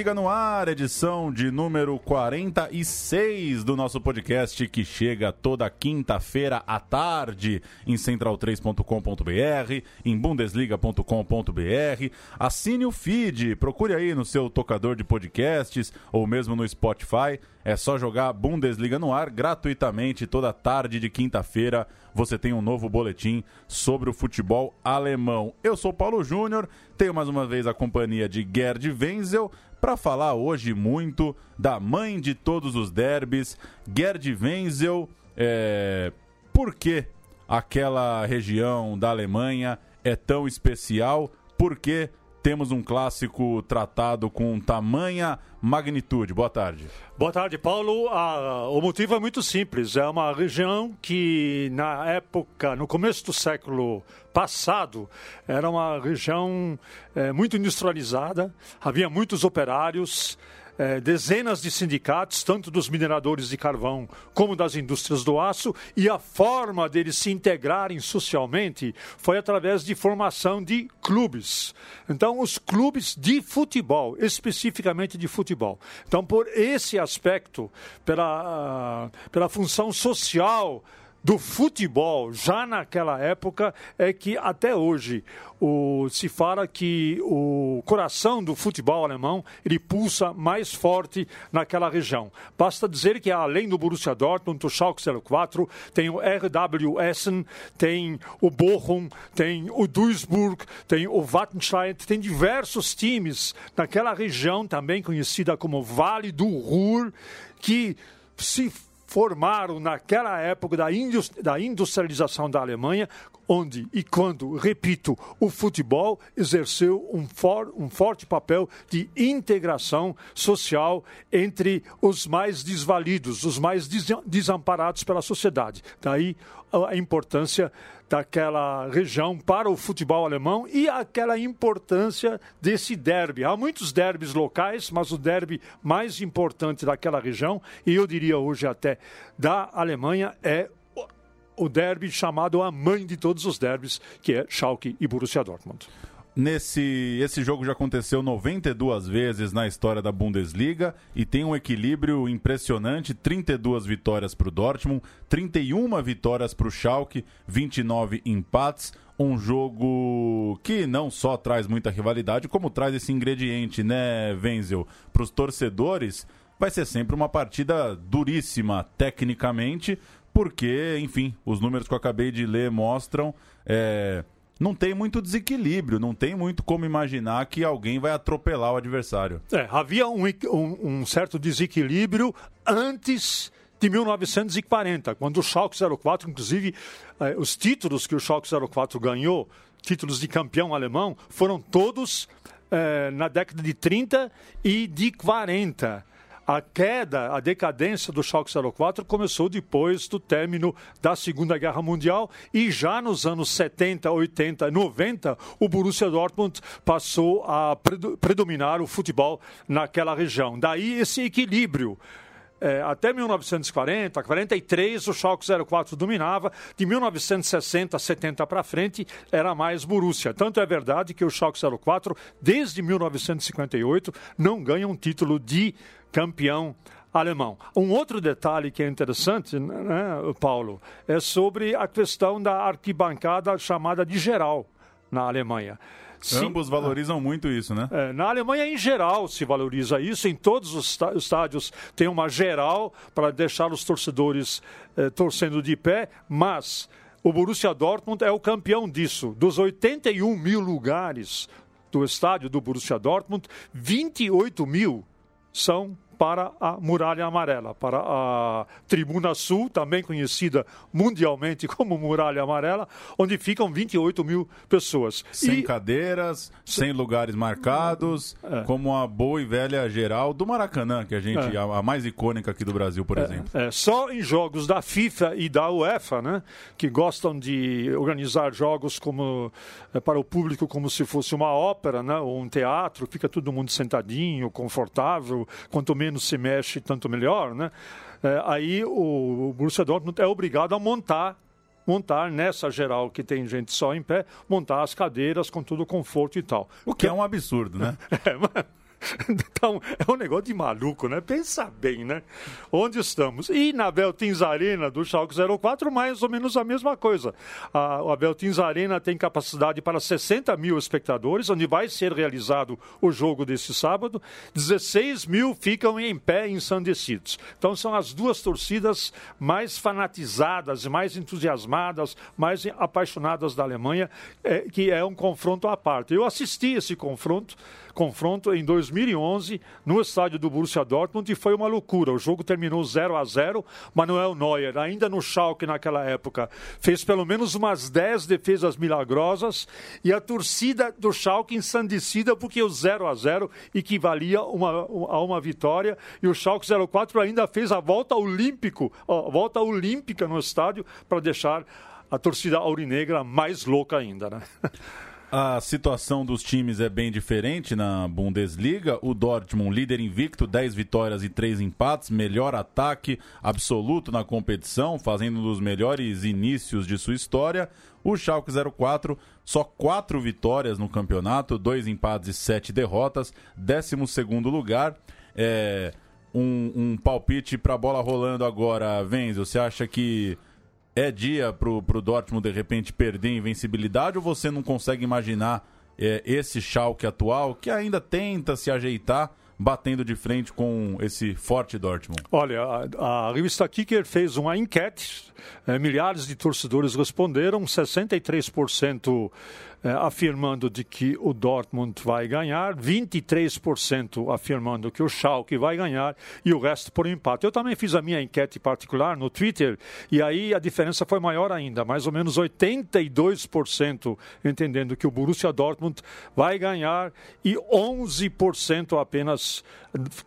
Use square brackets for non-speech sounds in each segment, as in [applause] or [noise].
Bundesliga no ar, edição de número 46 do nosso podcast que chega toda quinta-feira à tarde em central3.com.br, em bundesliga.com.br. Assine o feed, procure aí no seu tocador de podcasts ou mesmo no Spotify. É só jogar Bundesliga no ar gratuitamente toda tarde de quinta-feira. Você tem um novo boletim sobre o futebol alemão. Eu sou Paulo Júnior, tenho mais uma vez a companhia de Gerd Wenzel para falar hoje muito da mãe de todos os derbys, Gerd Wenzel. É... Por que aquela região da Alemanha é tão especial? Por que temos um clássico tratado com tamanha magnitude. Boa tarde. Boa tarde, Paulo. Ah, o motivo é muito simples. É uma região que, na época, no começo do século passado, era uma região é, muito industrializada, havia muitos operários é, dezenas de sindicatos, tanto dos mineradores de carvão como das indústrias do aço, e a forma deles se integrarem socialmente foi através de formação de clubes. Então, os clubes de futebol, especificamente de futebol. Então, por esse aspecto, pela, uh, pela função social do futebol já naquela época é que até hoje o, se fala que o coração do futebol alemão ele pulsa mais forte naquela região. Basta dizer que além do Borussia Dortmund, o Schalke 04, tem o RW Essen, tem o Bochum, tem o Duisburg, tem o Wattenscheid, tem diversos times naquela região também conhecida como Vale do Ruhr que se formaram naquela época da, industrialização da Alemanha, onde e quando, repito, o futebol exerceu um, for, um forte papel de integração social entre os mais desvalidos, os mais desamparados pela sociedade. Daí a importância daquela região para o futebol alemão e aquela importância desse derby. Há muitos derbys locais, mas o derby mais importante daquela região, e eu diria hoje até da Alemanha, é o derby chamado a mãe de todos os derbys, que é Schalke e Borussia Dortmund. Nesse esse jogo já aconteceu 92 vezes na história da Bundesliga e tem um equilíbrio impressionante: 32 vitórias para o Dortmund, 31 vitórias para o Schalke, 29 empates. Um jogo que não só traz muita rivalidade, como traz esse ingrediente, né, Wenzel? Para os torcedores, vai ser sempre uma partida duríssima tecnicamente, porque, enfim, os números que eu acabei de ler mostram. É não tem muito desequilíbrio, não tem muito como imaginar que alguém vai atropelar o adversário. É, havia um, um, um certo desequilíbrio antes de 1940, quando o Schalke 04, inclusive, eh, os títulos que o Schalke 04 ganhou, títulos de campeão alemão, foram todos eh, na década de 30 e de 40 a queda, a decadência do Schalke 04 começou depois do término da Segunda Guerra Mundial e já nos anos 70, 80, 90, o Borussia Dortmund passou a predominar o futebol naquela região. Daí esse equilíbrio. É, até 1940, 43, o Schalke 04 dominava. De 1960, 70 para frente, era mais Borussia. Tanto é verdade que o Schalke 04, desde 1958, não ganha um título de campeão alemão. Um outro detalhe que é interessante, né, Paulo, é sobre a questão da arquibancada chamada de geral na Alemanha. Sim, Ambos valorizam é, muito isso, né? É, na Alemanha, em geral, se valoriza isso. Em todos os estádios tem uma geral para deixar os torcedores é, torcendo de pé, mas o Borussia Dortmund é o campeão disso. Dos 81 mil lugares do estádio do Borussia Dortmund, 28 mil são para a Muralha Amarela, para a Tribuna Sul, também conhecida mundialmente [laughs] como Muralha Amarela, onde ficam 28 mil pessoas. Sem e... cadeiras, sem lugares marcados, é. como a boa e velha geral do Maracanã, que a gente, é. a, mais icônica aqui do Brasil, por é, exemplo. É. Só em jogos da FIFA e da UEFA, né, que gostam de organizar jogos como é, para o público como se fosse uma ópera, né, ou um teatro, fica todo mundo sentadinho, confortável, quanto menos se mexe, tanto melhor, né? É, aí o, o Borussia Dortmund é obrigado a montar montar nessa geral que tem gente só em pé, montar as cadeiras com todo o conforto e tal. O que é um absurdo, né? [laughs] é, mas [laughs] Então, é um negócio de maluco, né? Pensa bem, né? Onde estamos? E na Beltins Arena do Schalke 04, mais ou menos a mesma coisa. A, a Beltins Arena tem capacidade para 60 mil espectadores, onde vai ser realizado o jogo desse sábado. 16 mil ficam em pé ensandecidos. Então, são as duas torcidas mais fanatizadas, mais entusiasmadas, mais apaixonadas da Alemanha, é, que é um confronto à parte. Eu assisti esse confronto confronto em 2011 no estádio do Borussia Dortmund e foi uma loucura. O jogo terminou 0 a 0. Manuel Neuer, ainda no Schalke naquela época, fez pelo menos umas 10 defesas milagrosas e a torcida do Schalke ensandecida porque o 0 a 0 equivalia uma, a uma vitória e o Schalke 04 ainda fez a volta olímpico, a volta olímpica no estádio para deixar a torcida aurinegra mais louca ainda, né? [laughs] A situação dos times é bem diferente na Bundesliga. O Dortmund, líder invicto, 10 vitórias e 3 empates, melhor ataque absoluto na competição, fazendo um dos melhores inícios de sua história. O Schalke 04, só 4 vitórias no campeonato, 2 empates e 7 derrotas, 12 lugar. É, um, um palpite para a bola rolando agora, Venzo. Você acha que é dia pro, pro Dortmund de repente perder invencibilidade ou você não consegue imaginar é, esse Schalke atual que ainda tenta se ajeitar batendo de frente com esse forte Dortmund? Olha, a, a revista Kicker fez uma enquete, é, milhares de torcedores responderam, 63% é, afirmando de que o Dortmund vai ganhar, 23% afirmando que o Schalke vai ganhar e o resto por empate. Eu também fiz a minha enquete particular no Twitter e aí a diferença foi maior ainda, mais ou menos 82% entendendo que o Borussia Dortmund vai ganhar e 11% apenas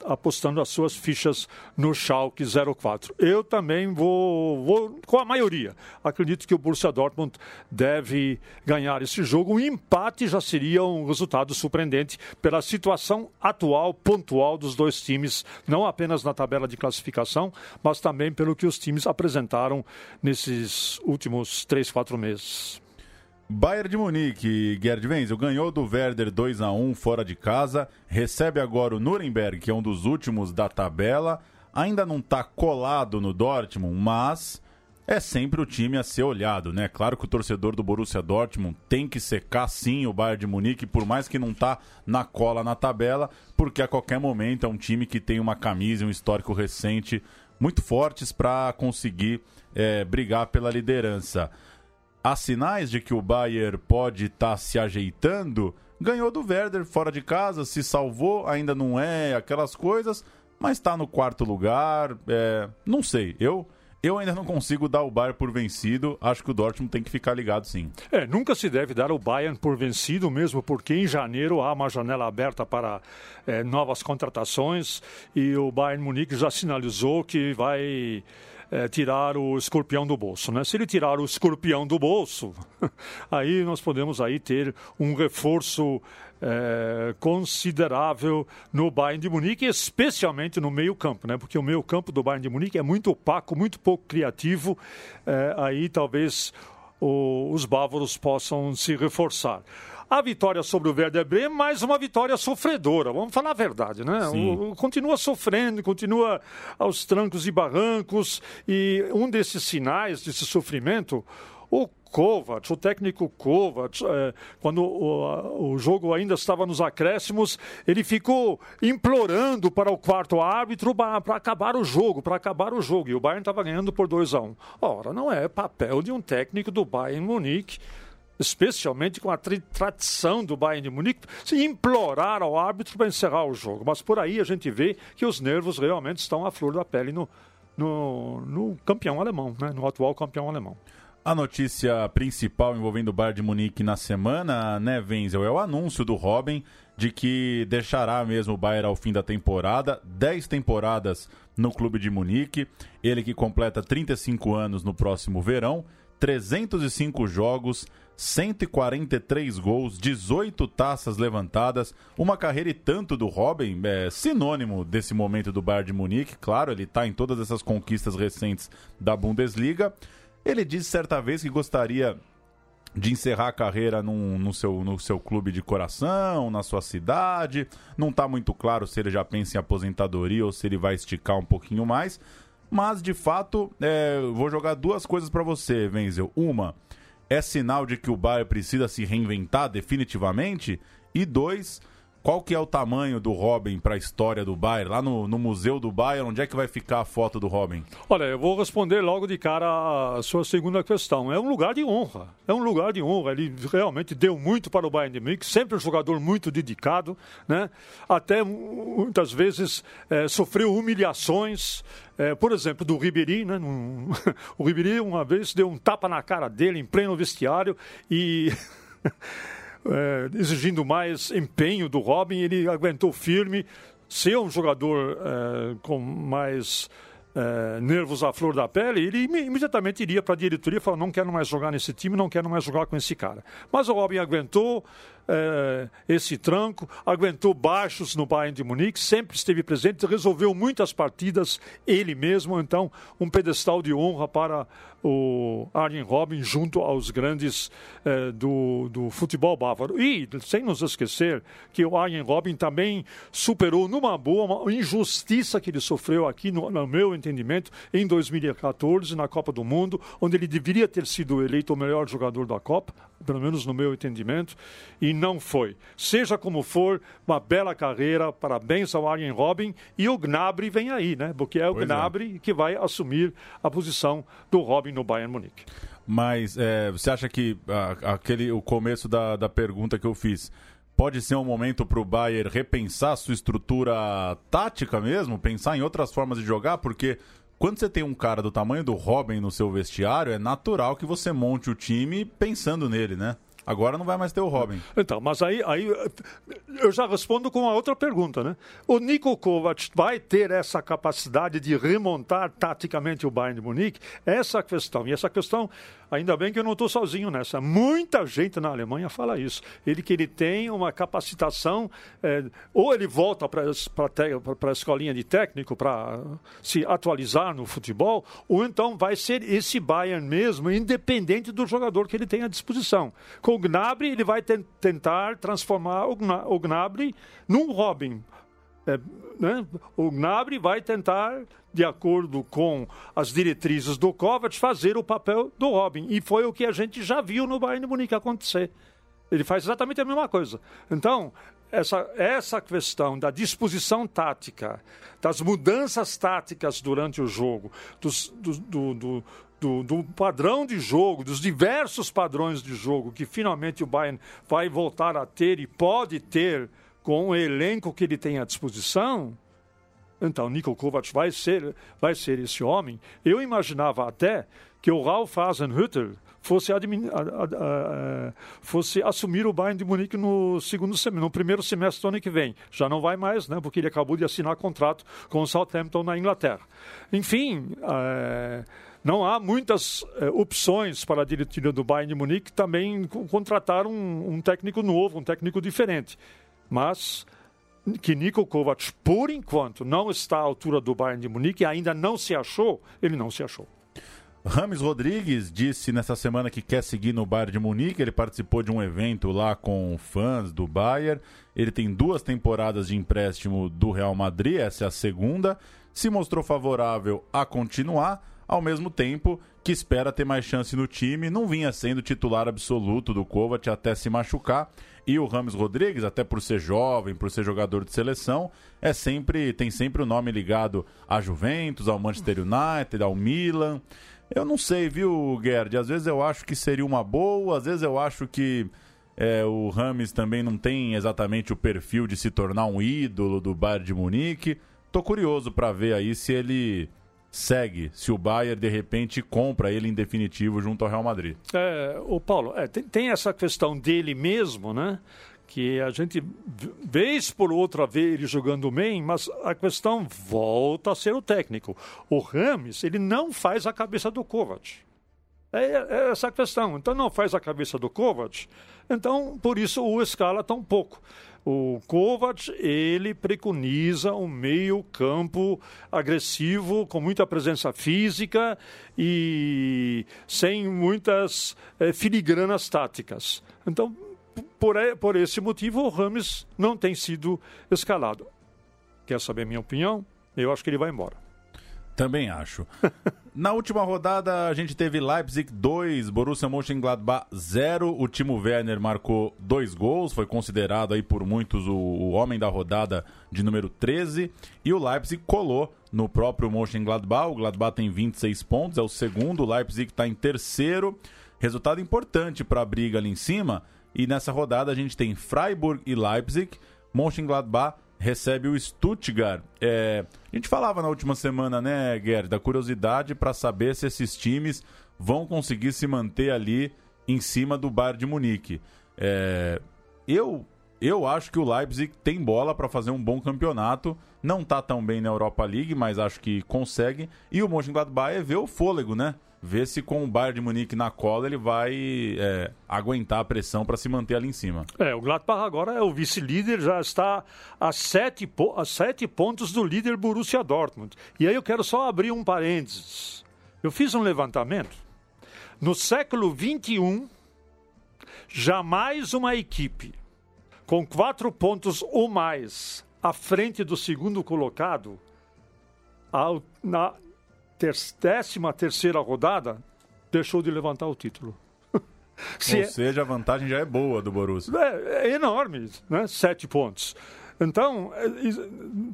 apostando as suas fichas no Schalke 04. Eu também vou, vou com a maioria. Acredito que o Borussia Dortmund deve ganhar esse jogo. Um empate já seria um resultado surpreendente pela situação atual, pontual dos dois times, não apenas na tabela de classificação, mas também pelo que os times apresentaram nesses últimos três, quatro meses. Bayern de Munique, Gerd Wenzel, ganhou do Werder 2 a 1 fora de casa, recebe agora o Nuremberg, que é um dos últimos da tabela. Ainda não está colado no Dortmund, mas é sempre o time a ser olhado, né? Claro que o torcedor do Borussia Dortmund tem que secar sim o Bayern de Munique, por mais que não está na cola na tabela, porque a qualquer momento é um time que tem uma camisa um histórico recente muito fortes para conseguir é, brigar pela liderança há sinais de que o Bayern pode estar tá se ajeitando. Ganhou do Werder fora de casa, se salvou, ainda não é aquelas coisas, mas está no quarto lugar. É, não sei, eu. Eu ainda não consigo dar o Bayern por vencido. Acho que o Dortmund tem que ficar ligado, sim. É, nunca se deve dar o Bayern por vencido, mesmo porque em janeiro há uma janela aberta para é, novas contratações e o Bayern Munique já sinalizou que vai é, tirar o escorpião do bolso. Né? Se ele tirar o escorpião do bolso, [laughs] aí nós podemos aí ter um reforço é, considerável no Bayern de Munique, especialmente no meio campo, né? porque o meio campo do Bayern de Munique é muito opaco, muito pouco criativo, é, aí talvez o, os bávaros possam se reforçar. A vitória sobre o Werder Bremen, mais uma vitória sofredora, vamos falar a verdade, né? O, o, continua sofrendo, continua aos trancos e barrancos, e um desses sinais desse sofrimento, o Kovac, o técnico Kovac, é, quando o, o, jogo ainda estava nos acréscimos, ele ficou implorando para o quarto árbitro para acabar o jogo, para acabar o jogo. E o Bayern estava ganhando por 2 a 1 um. Ora, não é papel de um técnico do Bayern Munique especialmente com a tradição do Bayern de Munique, se implorar ao árbitro para encerrar o jogo. Mas por aí a gente vê que os nervos realmente estão à flor da pele no, no, no campeão alemão, né? no atual campeão alemão. A notícia principal envolvendo o Bayern de Munique na semana, né, Wenzel, é o anúncio do Robin de que deixará mesmo o Bayern ao fim da temporada, 10 temporadas no clube de Munique, ele que completa 35 anos no próximo verão, 305 jogos, 143 gols, 18 taças levantadas, uma carreira e tanto do Robin, é sinônimo desse momento do Bayern de Munique, claro, ele está em todas essas conquistas recentes da Bundesliga, ele disse certa vez que gostaria de encerrar a carreira num, no, seu, no seu clube de coração, na sua cidade. Não está muito claro se ele já pensa em aposentadoria ou se ele vai esticar um pouquinho mais. Mas, de fato, é, vou jogar duas coisas para você, Wenzel. Uma, é sinal de que o Bayern precisa se reinventar definitivamente. E dois, qual que é o tamanho do Robin para a história do Bayern? Lá no, no, Museu do Bayern, onde é que vai ficar a foto do Robin? Olha, eu vou responder logo de cara a sua segunda questão. É um lugar de honra. É um lugar de honra. Ele realmente deu muito para o Bayern de Munique, sempre um jogador muito dedicado, né? Até muitas vezes é, sofreu humilhações. É, por exemplo, do Ribéry, né? [laughs] o Ribéry uma vez deu um tapa na cara dele em pleno vestiário e [laughs] é, exigindo mais empenho do Robin, ele aguentou firme. Ser um jogador é, com mais é, nervos à flor da pele, ele imediatamente iria para a diretoria e falar: não quero mais jogar nesse time, não quero mais jogar com esse cara. Mas o Robin aguentou é, esse tranco, aguentou baixos no Bayern de Munique, sempre esteve presente, resolveu muitas partidas ele mesmo, então um pedestal de honra para o Arjen Robin junto aos grandes eh, do, do futebol bávaro. E, sem nos esquecer, que o Arjen Robin também superou numa boa uma injustiça que ele sofreu aqui, no, no meu em 2014, na Copa do Mundo, onde ele deveria ter sido eleito o melhor jogador da Copa, pelo menos no meu entendimento, e não foi. Seja como for, uma bela carreira, parabéns ao Arjen Robin, e o Gnabry vem aí, né? Porque é o pois é. Gnabry é. que vai assumir a posição do Robin no Bayern Munique. Mas é, você acha que a, aquele, o começo da, da pergunta que eu fiz pode ser um momento para o Bayern repensar sua estrutura tática mesmo, pensar em outras formas de jogar, porque quando você tem um cara do tamanho do Robin no seu vestiário, é natural que você monte o time pensando nele, né? Agora não vai mais ter o Robin. Então, mas aí, aí eu já respondo com uma outra pergunta, né? O Niko Kovac vai ter essa capacidade de remontar taticamente o Bayern de Munique? Essa questão. E essa questão, ainda bem que eu não estou sozinho nessa. Muita gente na Alemanha fala isso. Ele que ele tem uma capacitação, é, ou ele volta para a escolinha de técnico para se atualizar no futebol, ou então vai ser esse Bayern mesmo, independente do jogador que ele tem à disposição. Com o Gnabry, ele vai tentar transformar o, Gna o Gnabry num Robin. É, né? O Gnabry vai tentar, de acordo com as diretrizes do Kovac, fazer o papel do Robin. E foi o que a gente já viu no Bayern de Munique acontecer. Ele faz exatamente a mesma coisa. Então, essa, essa questão da disposição tática, das mudanças táticas durante o jogo, dos, do, do, do, do, do, padrão de jogo, dos diversos padrões de jogo que finalmente o Bayern vai voltar a ter e pode ter com o elenco que ele tem à disposição, então Niko Kovac vai ser, vai ser esse homem. Eu imaginava até que o Ralf Hasenhüttl fosse, fosse assumir o Bayern de Munique no segundo semestre, no primeiro semestre do ano que vem. Já não vai mais, né, porque ele acabou de assinar contrato com o Southampton na Inglaterra. Enfim, é, não há muitas eh, opções para a diretoria do Bayern de Munique também contratar um, um técnico novo, um técnico diferente. Mas que Niko Kovac, por enquanto, não está à altura do Bayern de Munique, ainda não se achou, ele não se achou. Rames Rodrigues disse nessa semana que quer seguir no Bayern de Munique. Ele participou de um evento lá com fãs do Bayern. Ele tem duas temporadas de empréstimo do Real Madrid, essa é a segunda. Se mostrou favorável a continuar ao mesmo tempo que espera ter mais chance no time, não vinha sendo titular absoluto do Kovac até se machucar. E o Rames Rodrigues, até por ser jovem, por ser jogador de seleção, é sempre tem sempre o nome ligado a Juventus, ao Manchester United, ao Milan. Eu não sei, viu, Gerd? Às vezes eu acho que seria uma boa, às vezes eu acho que é, o Rames também não tem exatamente o perfil de se tornar um ídolo do Bayern de Munique. Tô curioso para ver aí se ele segue, se o Bayern de repente compra ele em definitivo junto ao Real Madrid. É, o Paulo, é, tem, tem, essa questão dele mesmo, né? Que a gente, vez por outra, vê ele jogando bem, mas a questão volta a ser o técnico. O Rames, ele não faz a cabeça do Kovac. É, é essa a questão. Então, não faz a cabeça do Kovac. Então, por isso, o escala tão pouco. O Kovac, ele preconiza um meio campo agressivo, com muita presença física e sem muitas é, filigranas táticas. Então, por, por esse motivo, o Rames não tem sido escalado. Quer saber a minha opinião? Eu acho que ele vai embora. Também acho. [laughs] Na última rodada, a gente teve Leipzig 2, Borussia Mönchengladbach 0. O Timo Werner marcou dois gols, foi considerado aí por muitos o, o, homem da rodada de número 13. E o Leipzig colou no próprio Mönchengladbach. O Gladbach tem 26 pontos, é o segundo. O Leipzig está em terceiro. Resultado importante para a briga ali em cima. E nessa rodada a gente tem Freiburg e Leipzig. Mönchengladbach recebe o Stuttgart. É, a gente falava na última semana, né, Gerd, da curiosidade para saber se esses times vão conseguir se manter ali em cima do Bayern de Munique. É, eu eu acho que o Leipzig tem bola para fazer um bom campeonato. Não está tão bem na Europa League, mas acho que consegue. E o Mönchengladbach é ver o fôlego, né? Ver se com o Bayern de Munique na cola ele vai é, aguentar a pressão para se manter ali em cima. É, o Gladbach agora é o vice-líder, já está a sete, a sete pontos do líder Borussia Dortmund. E aí eu quero só abrir um parênteses. Eu fiz um levantamento. No século XXI, jamais uma equipe com quatro pontos ou mais à frente do segundo colocado ao, na, ter, décima terceira rodada, deixou de levantar o título. Se [laughs] Ou é... seja, a vantagem já é boa do Borussia. É, é enorme, né? Sete pontos. Então, é,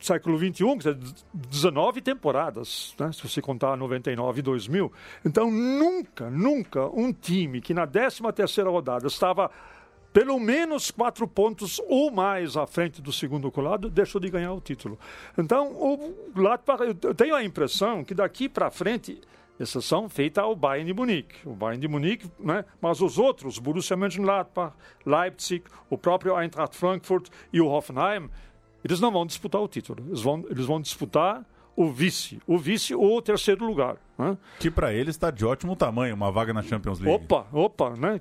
século XXI, 19 temporadas, né? se você contar 99 e 2000. Então, nunca, nunca um time que na 13 terceira rodada estava pelo menos quatro pontos ou mais à frente do segundo colado, deixou de ganhar o título. Então, o Gladbach, eu tenho a impressão que daqui para frente, exceção feita ao Bayern de Munique. O Bayern de Munique, né? mas os outros, Borussia Mönchengladbach, Leipzig, o próprio Eintracht Frankfurt e o Hoffenheim, eles não vão disputar o título. Eles vão, eles vão disputar o vice, o vice ou o terceiro lugar. Né? Que para eles está de ótimo tamanho, uma vaga na Champions League. Opa, opa, né?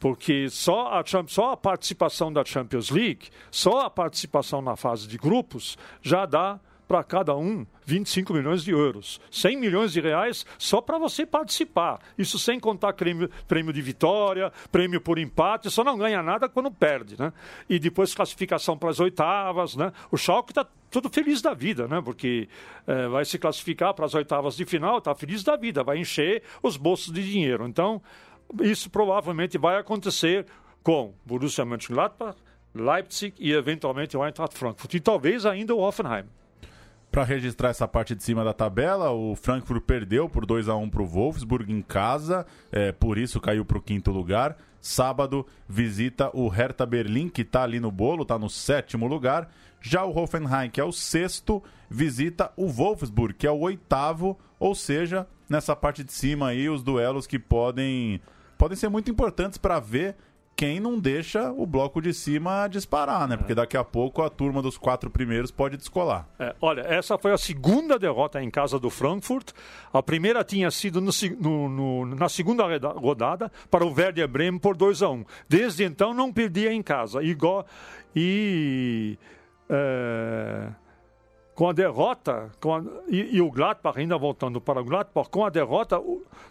Porque só a, só a participação da Champions League, só a participação na fase de grupos, já dá para cada um 25 milhões de euros. 100 milhões de reais só para você participar. Isso sem contar prêmio, prêmio de vitória, prêmio por empate, só não ganha nada quando perde. Né? E depois classificação para as oitavas. Né? O Schalke está tudo feliz da vida, né? porque é, vai se classificar para as oitavas de final, está feliz da vida, vai encher os bolsos de dinheiro. Então, isso provavelmente vai acontecer com Borussia Mönchengladbach, Leipzig e eventualmente o Eintracht Frankfurt e talvez ainda o Hoffenheim. Para registrar essa parte de cima da tabela, o Frankfurt perdeu por 2 a 1 para o Wolfsburg em casa, é, por isso caiu para o quinto lugar. Sábado visita o Hertha Berlim, que está ali no bolo, está no sétimo lugar. Já o Hoffenheim, que é o sexto, visita o Wolfsburg, que é o oitavo, ou seja, nessa parte de cima aí, os duelos que podem podem ser muito importantes para ver quem não deixa o bloco de cima disparar, né? Porque daqui a pouco a turma dos quatro primeiros pode descolar. É, olha, essa foi a segunda derrota em casa do Frankfurt. A primeira tinha sido no, no, no, na segunda rodada para o Werder Bremen por 2 a 1 um. Desde então não perdia em casa. Igual, e. É com a derrota, com a, e, e, o Gladbach, ainda voltando para o Gladbach, com a derrota,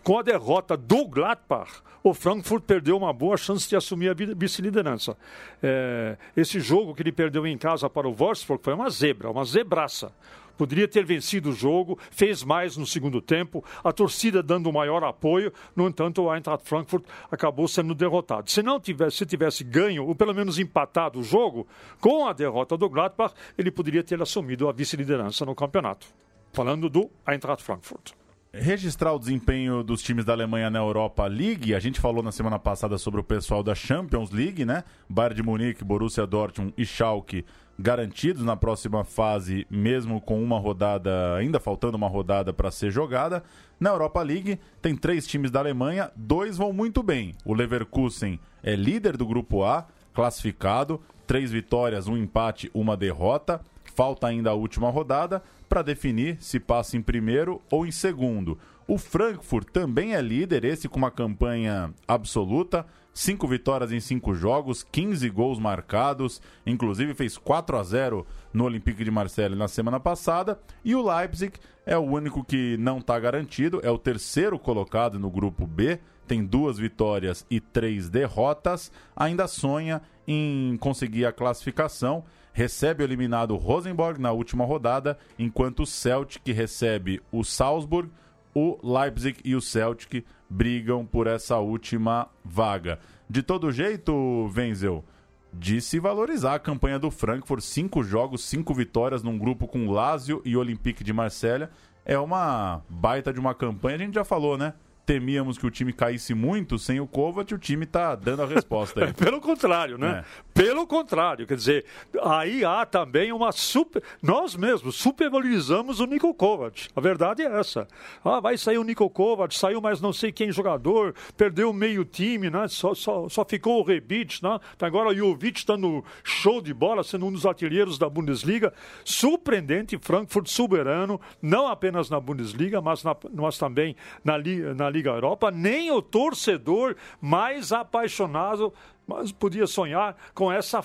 com a derrota do Gladbach, o Frankfurt perdeu uma boa chance de assumir a vice-liderança. É, esse jogo que ele perdeu em casa para o Wolfsburg foi uma zebra, uma zebraça poderia ter vencido o jogo, fez mais no segundo tempo, a torcida dando maior apoio, no entanto o Eintracht Frankfurt acabou sendo derrotado. Se não tivesse, se tivesse ganho, ou pelo menos empatado o jogo, com a derrota do Gladbach, ele poderia ter assumido a vice-liderança no campeonato. Falando do Eintracht Frankfurt. Registrar o desempenho dos times da Alemanha na Europa League. A gente falou na semana passada sobre o pessoal da Champions League, né? Bayern de Munique, Borussia Dortmund e Schalke garantidos na próxima fase, mesmo com uma rodada, ainda faltando uma rodada para ser jogada. Na Europa League, tem três times da Alemanha, dois vão muito bem. O Leverkusen é líder do grupo A, classificado, três vitórias, um empate, uma derrota. Falta ainda a última rodada para definir se passa em primeiro ou em segundo. O Frankfurt também é líder, esse com uma campanha absoluta. Cinco vitórias em cinco jogos, 15 gols marcados, inclusive fez 4 a 0 no Olympique de Marseille na semana passada. E o Leipzig é o único que não está garantido, é o terceiro colocado no grupo B, tem duas vitórias e três derrotas, ainda sonha em conseguir a classificação recebe o eliminado Rosenborg na última rodada, enquanto o Celtic recebe o Salzburg, o Leipzig e o Celtic brigam por essa última vaga. De todo jeito, Wenzel, de se valorizar a campanha do Frankfurt, cinco jogos, cinco vitórias num grupo com Lazio e Olympique de Marselha, é uma baita de uma campanha, a gente já falou, né? Temíamos que o time caísse muito, sem o Kovac, o time está dando a resposta. Aí. [laughs] Pelo contrário, né? É. Pelo contrário, quer dizer, aí há também uma super. Nós mesmos supervalorizamos o Nico Kovac. A verdade é essa. Ah, vai sair o Nico Kovac, saiu mais não sei quem jogador, perdeu meio time, né? Só, só, só ficou o Rebic, né? Tá agora o Jovic está no show de bola, sendo um dos artilheiros da Bundesliga. Surpreendente, Frankfurt soberano, não apenas na Bundesliga, mas, na, mas também na, na Liga Europa, nem o torcedor mais apaixonado mas podia sonhar com essa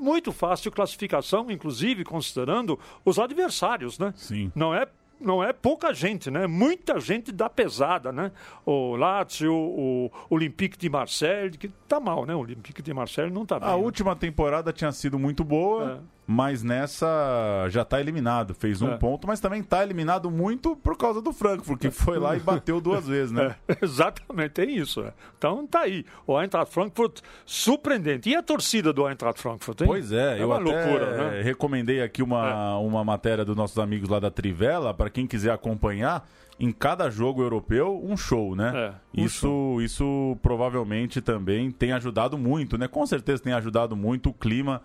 muito fácil classificação, inclusive considerando os adversários, né? Sim. Não é não é pouca gente, né? Muita gente da pesada, né? O Lazio, o Olympique de Marseille, que tá mal, né? O Olympique de Marseille não tá bem. A né? última temporada tinha sido muito boa. É mas nessa já está eliminado. Fez um é. ponto, mas também está eliminado muito por causa do Frankfurt, que foi lá e bateu duas vezes, né? [laughs] É, exatamente, é isso. É. Então tá aí. O Eintracht Frankfurt surpreendente. E a torcida do Eintracht Frankfurt, hein? Pois é, é eu uma loucura, né? recomendei aqui uma, é. uma matéria dos nossos amigos lá da Trivela, para quem quiser acompanhar. Em cada jogo europeu, um show, né? É, um isso, show. isso provavelmente também tem ajudado muito, né? Com certeza tem ajudado muito o clima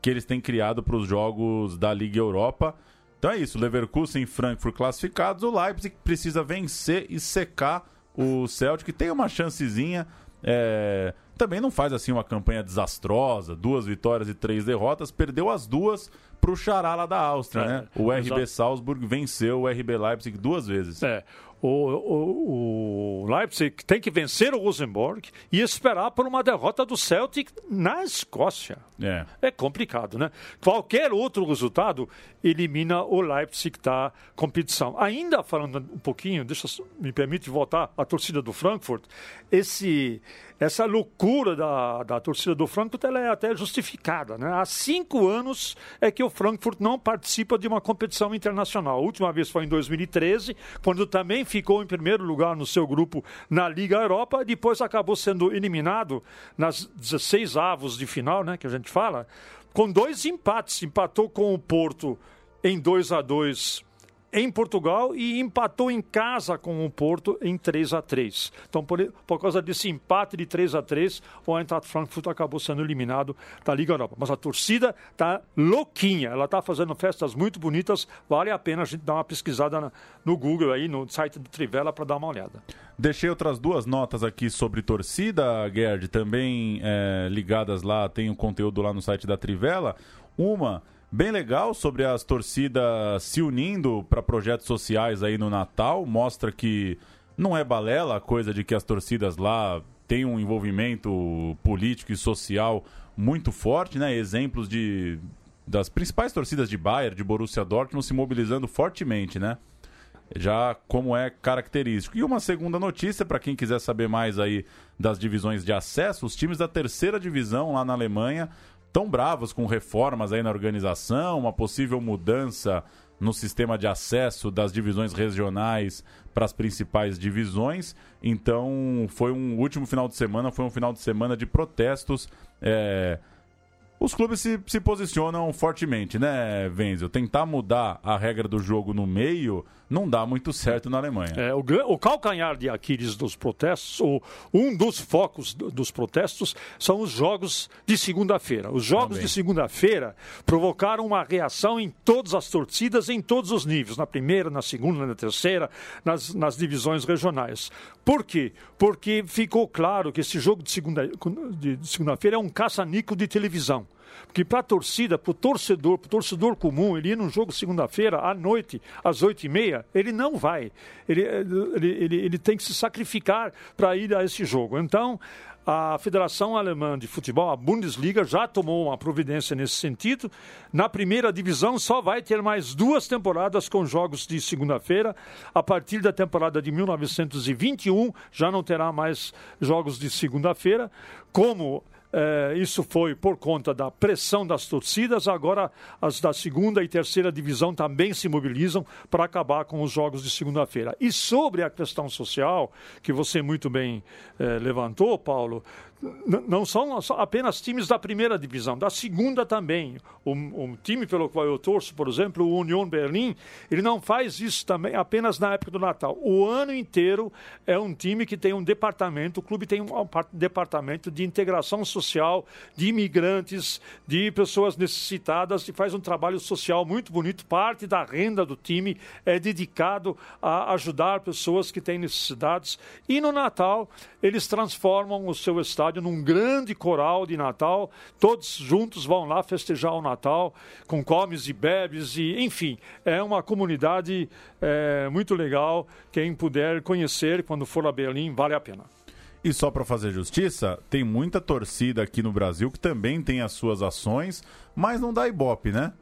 que eles têm criado para os jogos da Liga Europa. Então é isso, Leverkusen e Frankfurt classificados, o Leipzig precisa vencer e secar o Celtic, tem uma chancezinha, é... também não faz assim uma campanha desastrosa, duas vitórias e três derrotas, perdeu as duas para o Xará lá da Áustria, é, né? O RB. Salzburg venceu o RB Leipzig duas vezes. É, o, o, o, Leipzig tem que vencer o Rosenborg e esperar por uma derrota do Celtic na Escócia. É, é complicado, né? Qualquer outro resultado elimina o Leipzig da competição. Ainda falando um pouquinho, deixa me permite voltar à torcida do Frankfurt. Esse essa loucura da, da torcida do Frankfurt ela é até justificada. Né? Há cinco anos é que o Frankfurt não participa de uma competição internacional. A última vez foi em 2013, quando também ficou em primeiro lugar no seu grupo na Liga Europa, depois acabou sendo eliminado nas 16 avos de final, né, que a gente fala, com dois empates. Empatou com o Porto em 2 a 2 em Portugal e empatou em casa com o Porto em 3 a 3 Então, por, por causa desse empate de 3 a 3 o Eintracht Frankfurt acabou sendo eliminado da Liga Europa. Mas a torcida está louquinha, ela está fazendo festas muito bonitas, vale a pena a gente dar uma pesquisada na, no Google aí, no site do Trivela, para dar uma olhada. Deixei outras duas notas aqui sobre torcida, Gerd, também é, ligadas lá, tem o um conteúdo lá no site da Trivela. Uma bem legal sobre as torcidas se unindo para projetos sociais aí no Natal. Mostra que não é balela a coisa de que as torcidas lá têm um envolvimento político e social muito forte, né? Exemplos de das principais torcidas de Bayern, de Borussia Dortmund se mobilizando fortemente, né? Já como é característico. E uma segunda notícia para quem quiser saber mais aí das divisões de acesso, os times da terceira divisão lá na Alemanha tão bravos com reformas aí na organização, uma possível mudança no sistema de acesso das divisões regionais para as principais divisões. Então, foi um último final de semana, foi um final de semana de protestos. É... Os clubes se, se posicionam fortemente, né, Wenzel? Tentar mudar a regra do jogo no meio não dá muito certo na Alemanha. É, o, o, calcanhar de Aquiles dos protestos, ou um dos focos dos protestos, são os jogos de segunda-feira. Os jogos Também. de segunda-feira provocaram uma reação em todas as torcidas, em todos os níveis, na primeira, na segunda, na terceira, nas, nas divisões regionais. Por quê? Porque ficou claro que esse jogo de segunda-feira de segunda é um caça-nico de televisão. Porque para a torcida, para o torcedor, para o torcedor comum, ele ir num jogo segunda-feira à noite, às oito e meia, ele não vai. Ele, ele, ele, ele tem que se sacrificar para ir a esse jogo. Então, a Federação Alemã de Futebol, a Bundesliga, já tomou uma providência nesse sentido. Na primeira divisão, só vai ter mais duas temporadas com jogos de segunda-feira. A partir da temporada de 1921, já não terá mais jogos de segunda-feira. Como é, isso foi por conta da pressão das torcidas. Agora, as da segunda e terceira divisão também se mobilizam para acabar com os jogos de segunda-feira. E sobre a questão social, que você muito bem é, levantou, Paulo, não são apenas times da primeira divisão, da segunda também. O, time pelo qual eu torço, por exemplo, o Union Berlim, ele não faz isso também apenas na época do Natal. O ano inteiro é um time que tem um departamento, o clube tem um departamento de integração social de imigrantes, de pessoas necessitadas e faz um trabalho social muito bonito. Parte da renda do time é dedicado a ajudar pessoas que têm necessidades. E no Natal, eles transformam o seu estádio estádio num grande coral de Natal. Todos juntos vão lá festejar o Natal com comes e bebes e, enfim, é uma comunidade é, muito legal. Quem puder conhecer quando for a Berlim, vale a pena. E só para fazer justiça, tem muita torcida aqui no Brasil que também tem as suas ações, mas não dá ibope, né?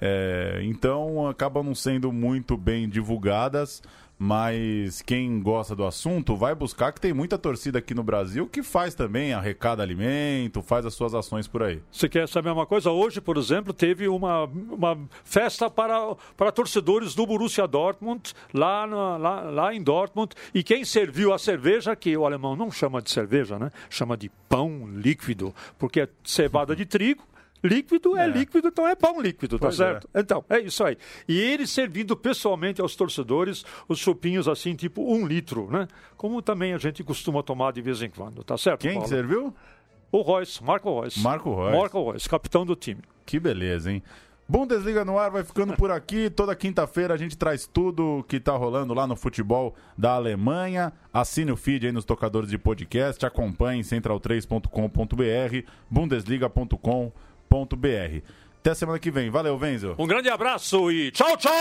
É, então acabam não sendo muito bem divulgadas mas quem gosta do assunto vai buscar que tem muita torcida aqui no Brasil que faz também, arrecada alimento, faz as suas ações por aí. Você quer saber uma coisa? Hoje, por exemplo, teve uma, uma festa para, para torcedores do Borussia Dortmund, lá, na, lá, lá em Dortmund, e quem serviu a cerveja, que o alemão não chama de cerveja, né? chama de pão líquido, porque é cevada de trigo, Líquido é, é, líquido, então é pão líquido, tá pois tá certo? É. Então, é isso aí. E ele servindo pessoalmente aos torcedores os chupinhos assim, tipo um litro, né? Como também a gente costuma tomar de vez em quando, tá certo? Quem Paulo? serviu? O Royce, Marco Royce. Marco Royce. Marco Royce, capitão do time. Que beleza, hein? Bundesliga no ar vai ficando por aqui. Toda quinta-feira a gente traz tudo que tá rolando lá no futebol da Alemanha. Assine o feed aí nos tocadores de podcast, acompanhe central3.com.br, bundesliga.com.br até semana que vem. Valeu, Venzel. Um grande abraço e tchau, tchau!